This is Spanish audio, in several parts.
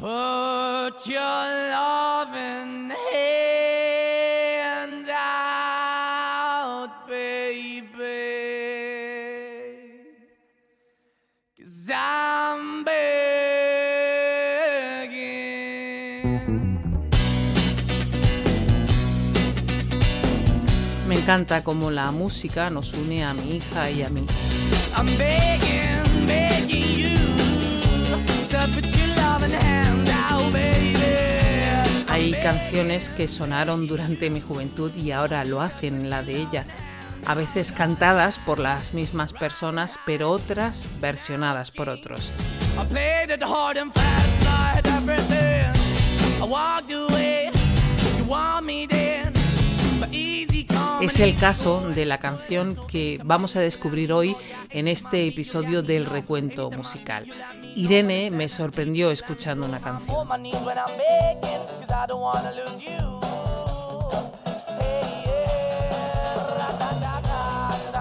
Put your loving hand out, baby. Cause I'm begging. Me encanta cómo la música nos une a mi hija y a mí. I'm begging, begging you to put your Hay canciones que sonaron durante mi juventud y ahora lo hacen en la de ella. A veces cantadas por las mismas personas, pero otras versionadas por otros. Es el caso de la canción que vamos a descubrir hoy en este episodio del recuento musical. Irene me sorprendió escuchando una canción.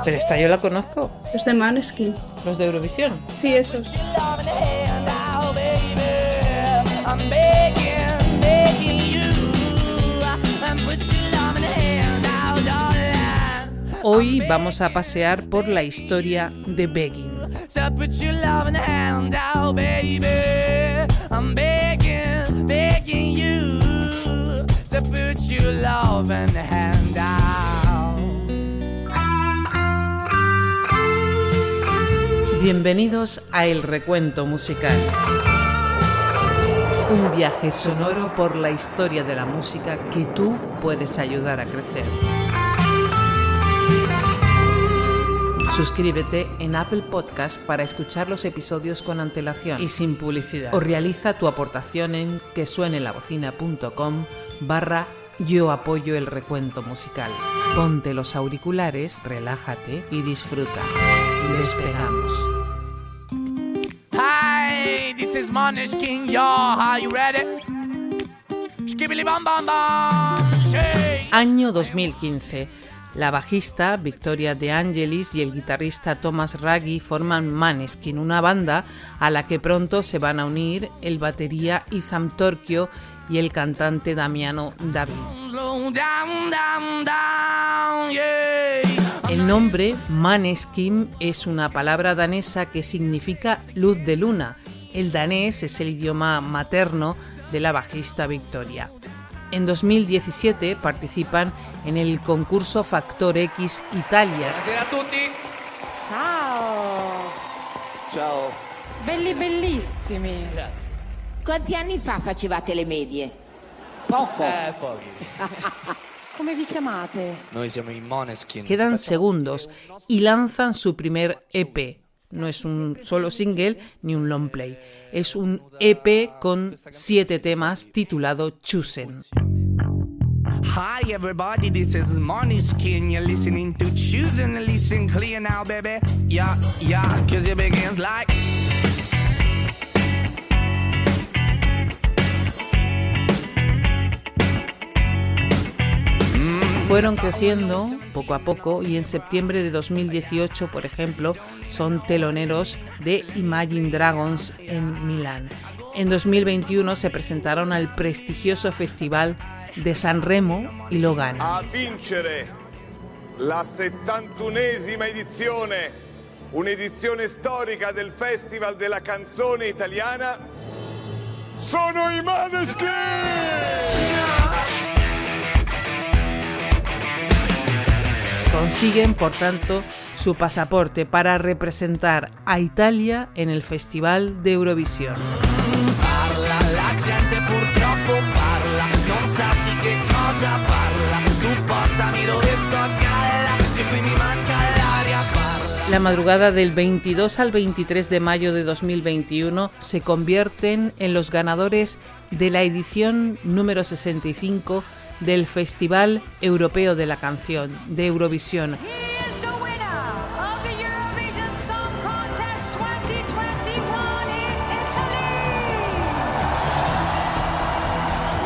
Pero esta yo la conozco, Los de Maneskin. los de Eurovisión. Sí, esos. I'm begging, begging you, Hoy vamos a pasear por la historia de Begging. Hand out. Bienvenidos a El Recuento Musical. Un viaje sonoro por la historia de la música que tú puedes ayudar a crecer. Suscríbete en Apple Podcast para escuchar los episodios con antelación y sin publicidad. O realiza tu aportación en quesuenelabocina.com barra yo apoyo el recuento musical. Ponte los auriculares, relájate y disfruta. Despegamos. Hi, this is. Are you ready? Shake. Año 2015. La bajista Victoria De Angelis y el guitarrista Thomas Raggi forman Maneskin, una banda a la que pronto se van a unir el batería Izam Torquio y el cantante Damiano David. El nombre Maneskin es una palabra danesa que significa luz de luna. El danés es el idioma materno de la bajista Victoria. En 2017 participan en el concurso Factor X Italia, Buonasera a tutti. Ciao! Ciao. Belli bellissimi! Grazie. Quanti anni fa facevate le medie? Poco. Eh, pochi. Come vi chiamate? Noi siamo i Moneskin. quedan segundos y lanzan su primer EP. No es un solo single ni un long play, es un EP con siete temas titulado Chosen. Hi everybody, this is. You're listening to Choosing listen clear now, baby. Yeah, yeah, cause it begins like. Fueron creciendo poco a poco y en septiembre de 2018, por ejemplo, son teloneros de Imagine Dragons en Milán. En 2021 se presentaron al prestigioso festival de San Remo y lo ganan. a vincere la 71esima edizione, un'edizione storica del Festival della canzone italiana, sono i Maneskin! Consiguen, por tanto, su pasaporte para representar a Italia en el Festival de Eurovisión. Parla. La madrugada del 22 al 23 de mayo de 2021 se convierten en los ganadores de la edición número 65 del Festival Europeo de la Canción de Eurovisión.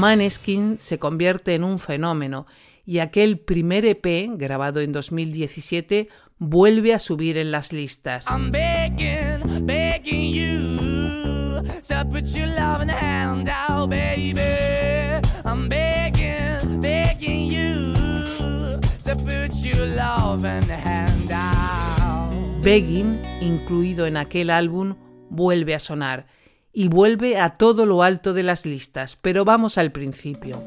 Maneskin se convierte en un fenómeno y aquel primer EP, grabado en 2017, vuelve a subir en las listas. Begging, you out, you. Begging, incluido en aquel álbum, vuelve a sonar y vuelve a todo lo alto de las listas, pero vamos al principio.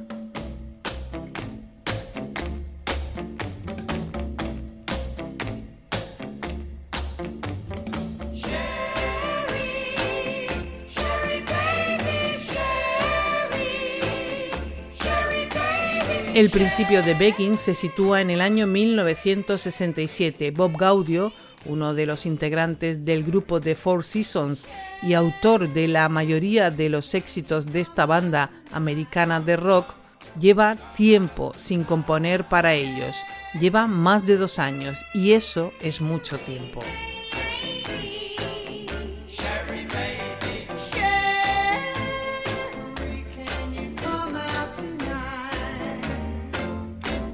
El principio de Begging se sitúa en el año 1967. Bob Gaudio, uno de los integrantes del grupo The Four Seasons y autor de la mayoría de los éxitos de esta banda americana de rock, lleva tiempo sin componer para ellos. Lleva más de dos años y eso es mucho tiempo.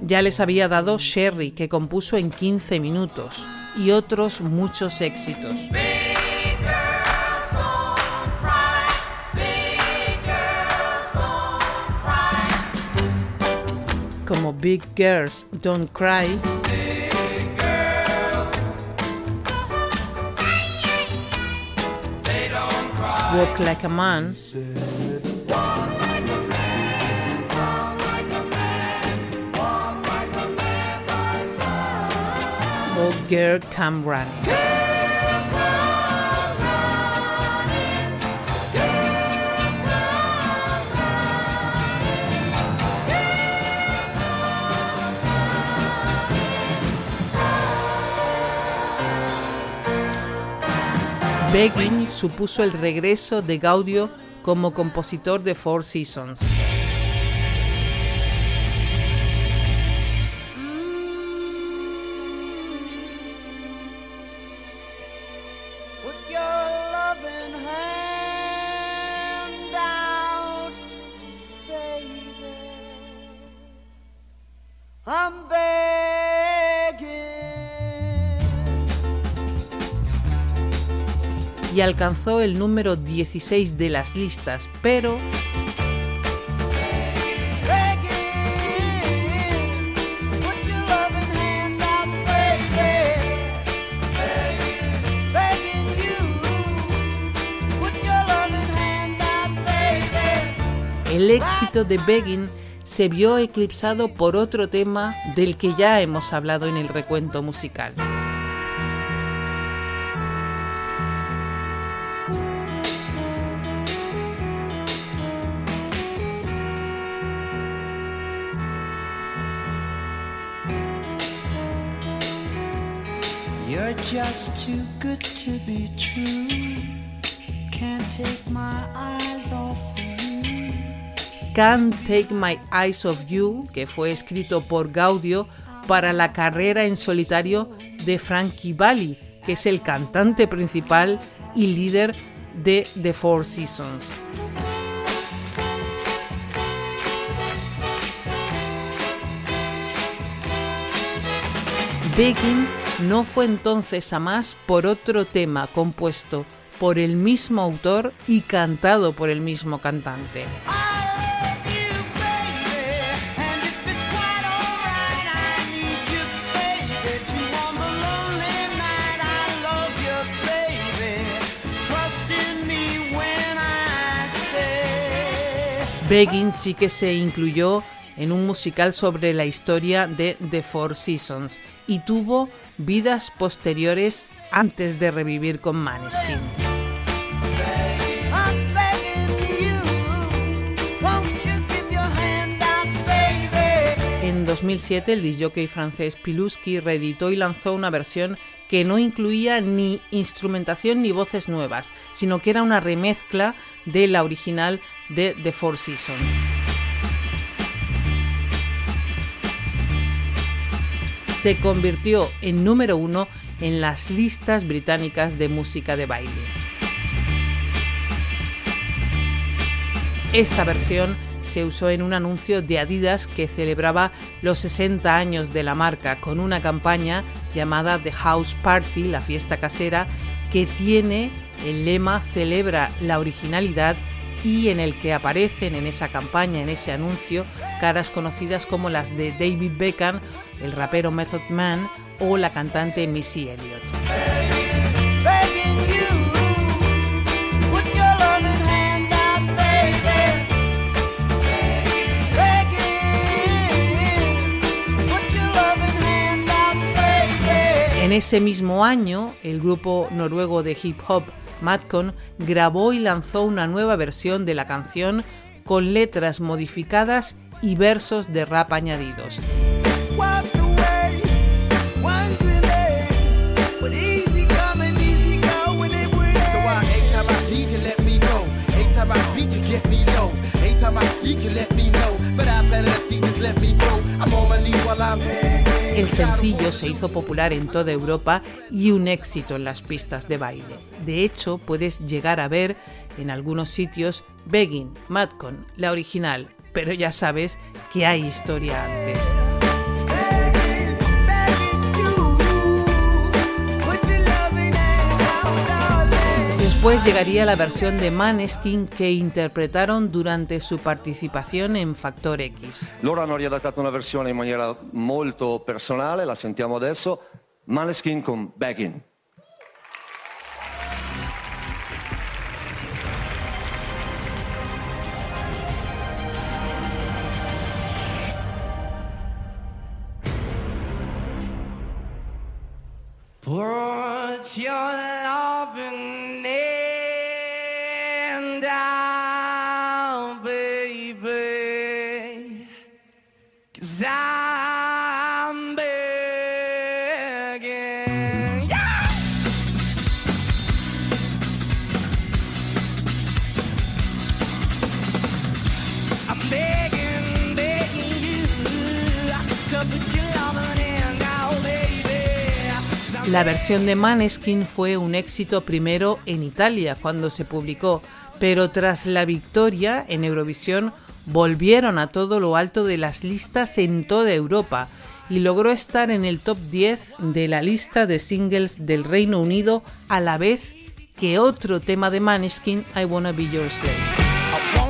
Ya les había dado Sherry, que compuso en 15 minutos, y otros muchos éxitos. Como Big Girls Don't Cry, Walk Like a Man, o Girl Come. Begging supuso el regreso de Gaudio como compositor de Four Seasons. Alcanzó el número 16 de las listas, pero el éxito de Begging se vio eclipsado por otro tema del que ya hemos hablado en el recuento musical. Just too good to be true. Can't take my eyes off of you. Can't Take My Eyes You, que fue escrito por Gaudio para la carrera en solitario de Frankie Valli, que es el cantante principal y líder de The Four Seasons. No fue entonces a más por otro tema compuesto por el mismo autor y cantado por el mismo cantante. Begging sí que se incluyó en un musical sobre la historia de The Four Seasons y tuvo vidas posteriores antes de revivir con Maneskin. En 2007 el disjockey francés Piluski reeditó y lanzó una versión que no incluía ni instrumentación ni voces nuevas, sino que era una remezcla de la original de The Four Seasons. Se convirtió en número uno en las listas británicas de música de baile. Esta versión se usó en un anuncio de Adidas que celebraba los 60 años de la marca con una campaña llamada The House Party, la fiesta casera, que tiene el lema Celebra la originalidad y en el que aparecen en esa campaña, en ese anuncio, caras conocidas como las de David Beckham, el rapero Method Man o la cantante Missy Elliott. En ese mismo año, el grupo noruego de hip hop Madcon grabó y lanzó una nueva versión de la canción con letras modificadas y versos de rap añadidos. El sencillo se hizo popular en toda Europa y un éxito en las pistas de baile. De hecho, puedes llegar a ver en algunos sitios Begging, Madcon, la original, pero ya sabes que hay historia antes. Después llegaría la versión de Maneskin que interpretaron durante su participación en Factor X. Loro una versione in maniera molto personale, la sentiamo adesso. Maneskin con Begging. Your La versión de Maneskin fue un éxito primero en Italia cuando se publicó, pero tras la victoria en Eurovisión volvieron a todo lo alto de las listas en toda Europa y logró estar en el top 10 de la lista de singles del Reino Unido a la vez que otro tema de Maneskin, I Wanna Be Your Slave.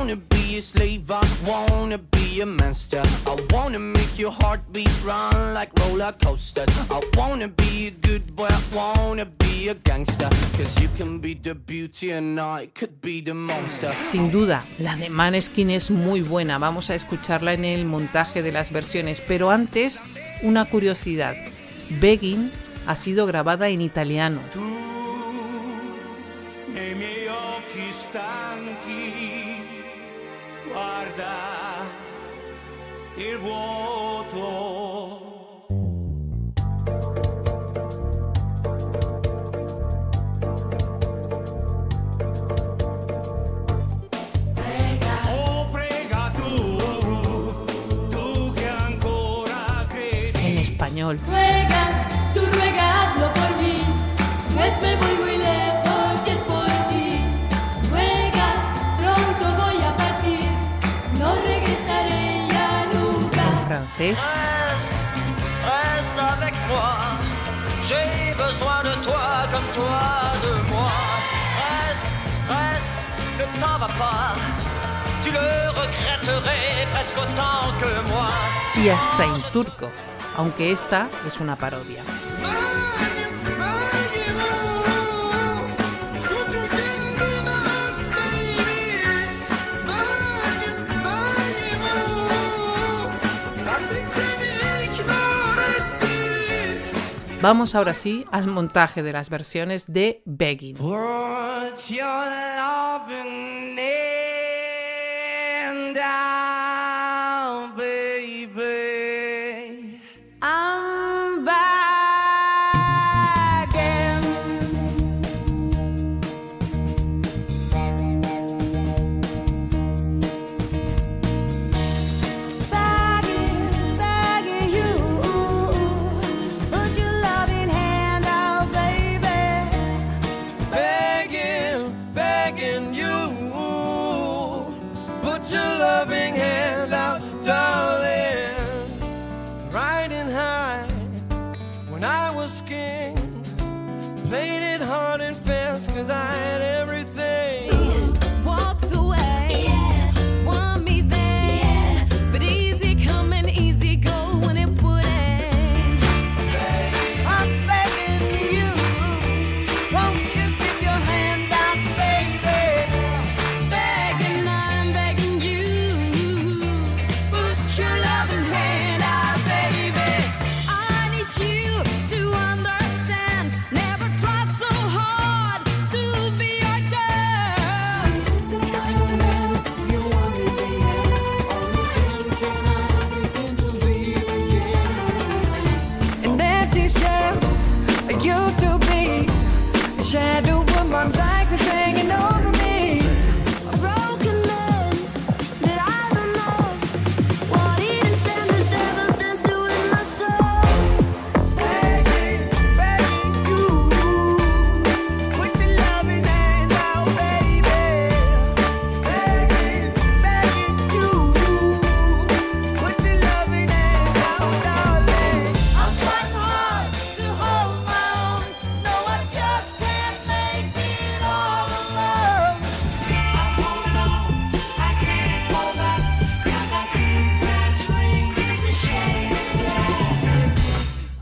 I wanna be a slave, I wanna be a monster. I wanna make your heartbeat run like roller coasters. I wanna be a good boy, I wanna be a gangster. Cause you can be the beauty and I could be the monster. Sin duda, la de Maneskin es muy buena, vamos a escucharla en el montaje de las versiones, pero antes, una curiosidad. Begging ha sido grabada en italiano. nei miei occhi stanchi, guarda il vuoto. En español. va pas. Y hasta en turco, aunque esta es una parodia. Vamos ahora sí al montaje de las versiones de Begging. Shadow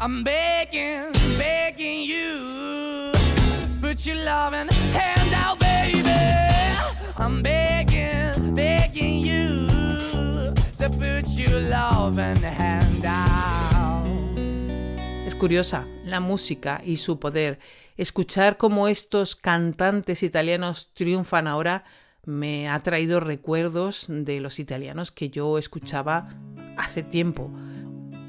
I'm begging, begging you. Put your loving hand out, baby. I'm begging, begging you. So put your loving hand out. Es curiosa la música y su poder. Escuchar cómo estos cantantes italianos triunfan ahora me ha traído recuerdos de los italianos que yo escuchaba hace tiempo.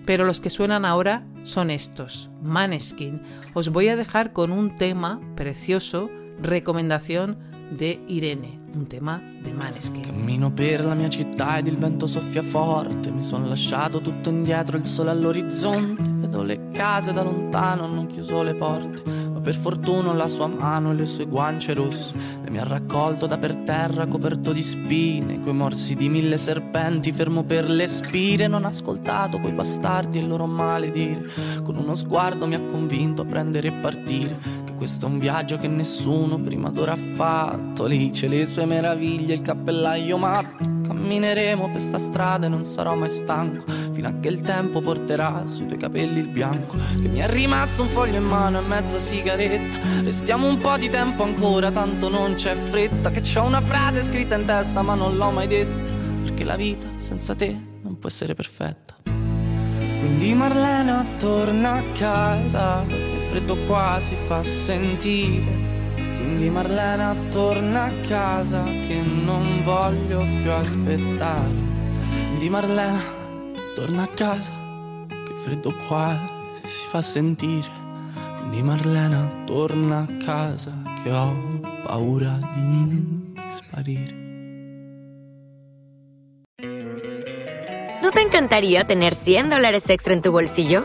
Pero los que suenan ahora son estos, Maneskin. Os voy a dejar con un tema precioso, recomendación de Irene, un tema de Maneskin. Cammino per la mia città ed il vento soffia forte. Mi sono lasciato tutto indietro, il sole all'orizzonte. Vedo le case da lontano, hanno chiuso le porte. Per fortuna la sua mano e le sue guance rosse. E mi ha raccolto da per terra, coperto di spine. Coi morsi di mille serpenti, fermo per le spire. Non ho ascoltato quei bastardi e il loro maledire. Con uno sguardo mi ha convinto a prendere e partire. Questo è un viaggio che nessuno prima d'ora ha fatto. Lì c'è le sue meraviglie, il cappellaio matto. Cammineremo per sta strada e non sarò mai stanco. Fino a che il tempo porterà sui tuoi capelli il bianco. Che mi è rimasto un foglio in mano e mezza sigaretta. Restiamo un po' di tempo ancora, tanto non c'è fretta. Che c'ho una frase scritta in testa, ma non l'ho mai detta. Perché la vita senza te non può essere perfetta. Quindi Marlena torna a casa, freddo qua si fa sentire. Quindi Marlena torna a casa che non voglio più aspettare. Quindi Marlena torna a casa che freddo qua si fa sentire. Quindi Marlena torna a casa che ho paura di sparire. ¿No te encantaría tener 100 dólares extra en tu bolsillo?